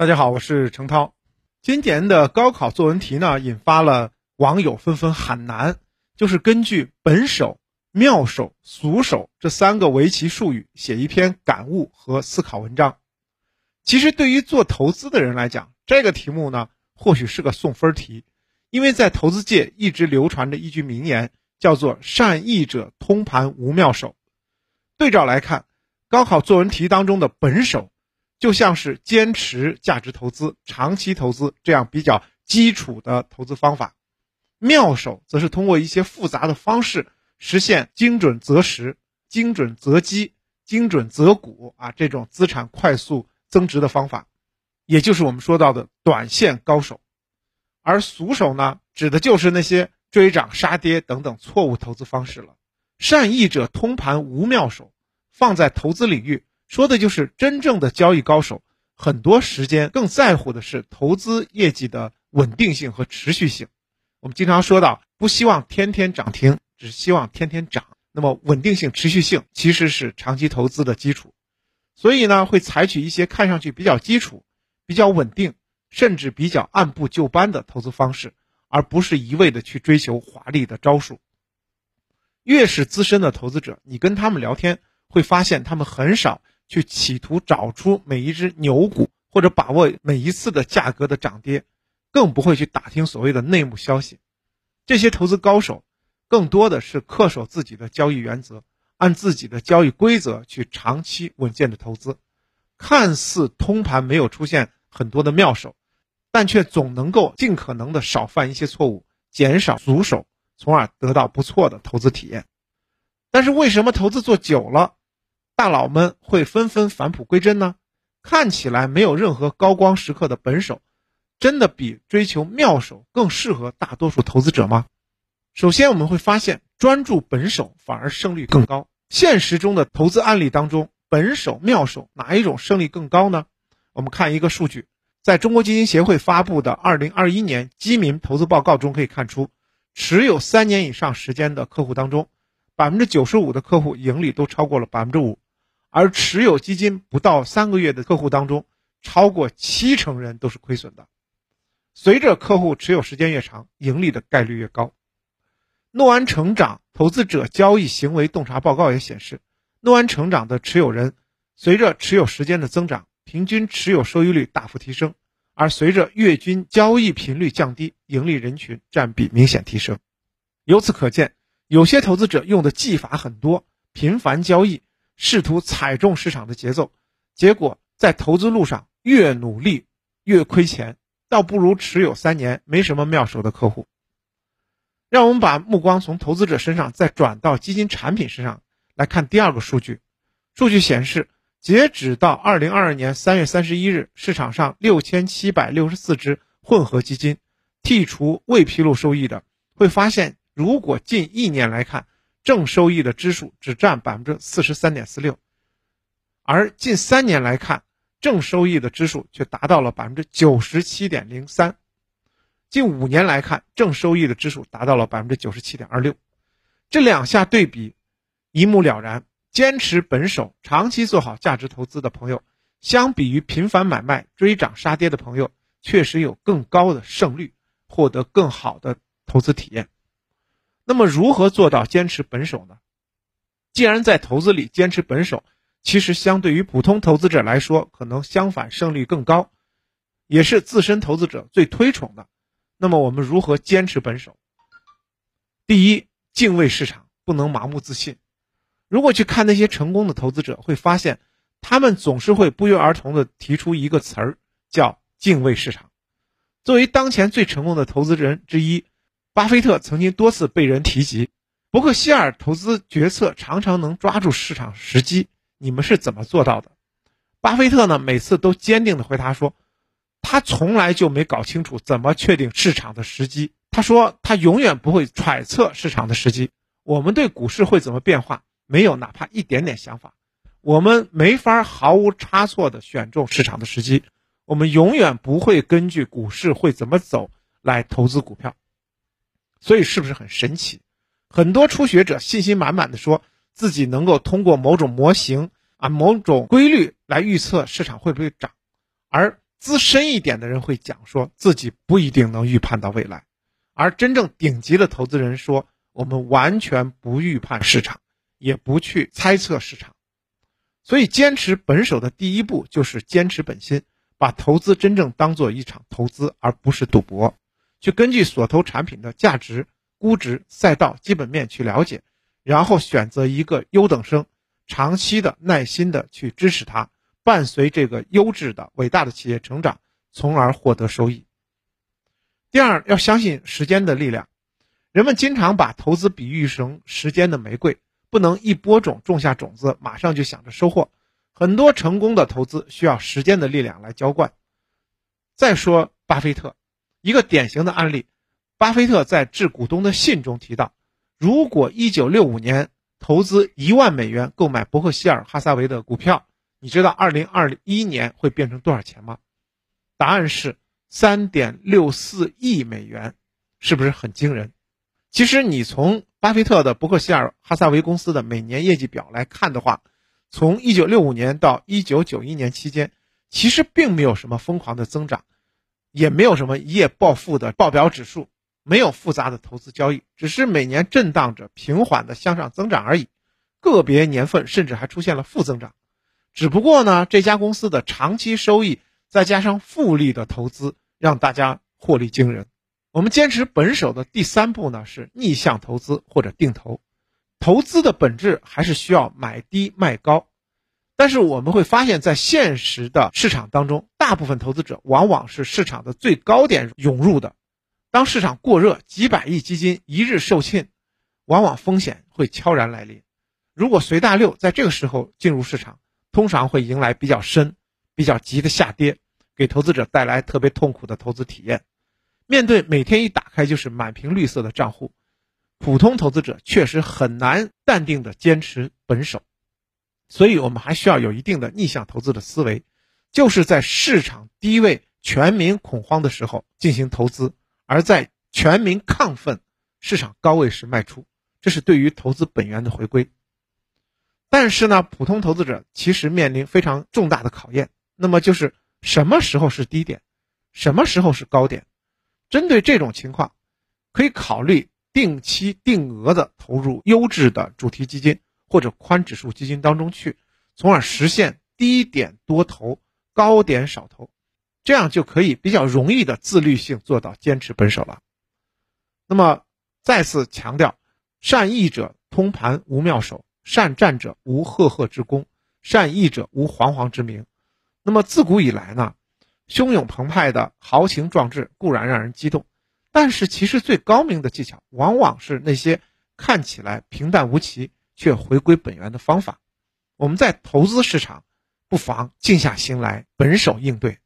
大家好，我是程涛。今年的高考作文题呢，引发了网友纷纷喊难，就是根据本手、妙手、俗手这三个围棋术语写一篇感悟和思考文章。其实对于做投资的人来讲，这个题目呢，或许是个送分题，因为在投资界一直流传着一句名言，叫做“善意者通盘无妙手”。对照来看，高考作文题当中的本手。就像是坚持价值投资、长期投资这样比较基础的投资方法，妙手则是通过一些复杂的方式实现精准择时、精准择机、精准择股啊这种资产快速增值的方法，也就是我们说到的短线高手。而俗手呢，指的就是那些追涨杀跌等等错误投资方式了。善意者通盘无妙手，放在投资领域。说的就是真正的交易高手，很多时间更在乎的是投资业绩的稳定性和持续性。我们经常说到，不希望天天涨停，只希望天天涨。那么稳定性、持续性其实是长期投资的基础。所以呢，会采取一些看上去比较基础、比较稳定，甚至比较按部就班的投资方式，而不是一味的去追求华丽的招数。越是资深的投资者，你跟他们聊天，会发现他们很少。去企图找出每一只牛股，或者把握每一次的价格的涨跌，更不会去打听所谓的内幕消息。这些投资高手，更多的是恪守自己的交易原则，按自己的交易规则去长期稳健的投资。看似通盘没有出现很多的妙手，但却总能够尽可能的少犯一些错误，减少阻手，从而得到不错的投资体验。但是为什么投资做久了？大佬们会纷纷返璞归真呢？看起来没有任何高光时刻的本手，真的比追求妙手更适合大多数投资者吗？首先，我们会发现专注本手反而胜率更高。现实中的投资案例当中，本手、妙手哪一种胜率更高呢？我们看一个数据，在中国基金协会发布的二零二一年基民投资报告中可以看出，持有三年以上时间的客户当中，百分之九十五的客户盈利都超过了百分之五。而持有基金不到三个月的客户当中，超过七成人都是亏损的。随着客户持有时间越长，盈利的概率越高。诺安成长投资者交易行为洞察报告也显示，诺安成长的持有人随着持有时间的增长，平均持有收益率大幅提升；而随着月均交易频率降低，盈利人群占比明显提升。由此可见，有些投资者用的技法很多，频繁交易。试图踩中市场的节奏，结果在投资路上越努力越亏钱，倒不如持有三年没什么妙手的客户。让我们把目光从投资者身上再转到基金产品身上来看第二个数据。数据显示，截止到二零二二年三月三十一日，市场上六千七百六十四只混合基金，剔除未披露收益的，会发现，如果近一年来看。正收益的支数只占百分之四十三点四六，而近三年来看，正收益的支数却达到了百分之九十七点零三。近五年来看，正收益的支数达到了百分之九十七点二六。这两下对比，一目了然。坚持本手、长期做好价值投资的朋友，相比于频繁买卖、追涨杀跌的朋友，确实有更高的胜率，获得更好的投资体验。那么如何做到坚持本手呢？既然在投资里坚持本手，其实相对于普通投资者来说，可能相反胜率更高，也是自身投资者最推崇的。那么我们如何坚持本手？第一，敬畏市场，不能盲目自信。如果去看那些成功的投资者，会发现他们总是会不约而同的提出一个词儿，叫敬畏市场。作为当前最成功的投资人之一。巴菲特曾经多次被人提及，伯克希尔投资决策常常能抓住市场时机。你们是怎么做到的？巴菲特呢？每次都坚定的回答说，他从来就没搞清楚怎么确定市场的时机。他说他永远不会揣测市场的时机。我们对股市会怎么变化没有哪怕一点点想法，我们没法毫无差错的选中市场的时机。我们永远不会根据股市会怎么走来投资股票。所以是不是很神奇？很多初学者信心满满的说自己能够通过某种模型啊、某种规律来预测市场会不会涨，而资深一点的人会讲说自己不一定能预判到未来，而真正顶级的投资人说我们完全不预判市场，也不去猜测市场。所以坚持本手的第一步就是坚持本心，把投资真正当做一场投资，而不是赌博，去根据所投产品的价值、估值、赛道、基本面去了解，然后选择一个优等生，长期的耐心的去支持它。伴随这个优质的伟大的企业成长，从而获得收益。第二，要相信时间的力量。人们经常把投资比喻成时间的玫瑰，不能一播种种下种子，马上就想着收获。很多成功的投资需要时间的力量来浇灌。再说巴菲特，一个典型的案例。巴菲特在致股东的信中提到，如果一九六五年投资一万美元购买伯克希尔哈撒韦的股票。你知道二零二一年会变成多少钱吗？答案是三点六四亿美元，是不是很惊人？其实你从巴菲特的伯克希尔哈撒韦公司的每年业绩表来看的话，从一九六五年到一九九一年期间，其实并没有什么疯狂的增长，也没有什么一夜暴富的报表指数，没有复杂的投资交易，只是每年震荡着平缓的向上增长而已，个别年份甚至还出现了负增长。只不过呢，这家公司的长期收益再加上复利的投资，让大家获利惊人。我们坚持本手的第三步呢是逆向投资或者定投。投资的本质还是需要买低卖高，但是我们会发现，在现实的市场当中，大部分投资者往往是市场的最高点涌入的。当市场过热，几百亿基金一日售罄，往往风险会悄然来临。如果随大流在这个时候进入市场，通常会迎来比较深、比较急的下跌，给投资者带来特别痛苦的投资体验。面对每天一打开就是满屏绿色的账户，普通投资者确实很难淡定的坚持本手。所以，我们还需要有一定的逆向投资的思维，就是在市场低位、全民恐慌的时候进行投资，而在全民亢奋、市场高位时卖出，这是对于投资本源的回归。但是呢，普通投资者其实面临非常重大的考验。那么就是什么时候是低点，什么时候是高点？针对这种情况，可以考虑定期定额的投入优质的主题基金或者宽指数基金当中去，从而实现低点多投，高点少投，这样就可以比较容易的自律性做到坚持本手了。那么再次强调，善意者通盘无妙手。善战者无赫赫之功，善弈者无煌煌之名。那么自古以来呢，汹涌澎湃的豪情壮志固然让人激动，但是其实最高明的技巧，往往是那些看起来平淡无奇却回归本源的方法。我们在投资市场，不妨静下心来，本手应对。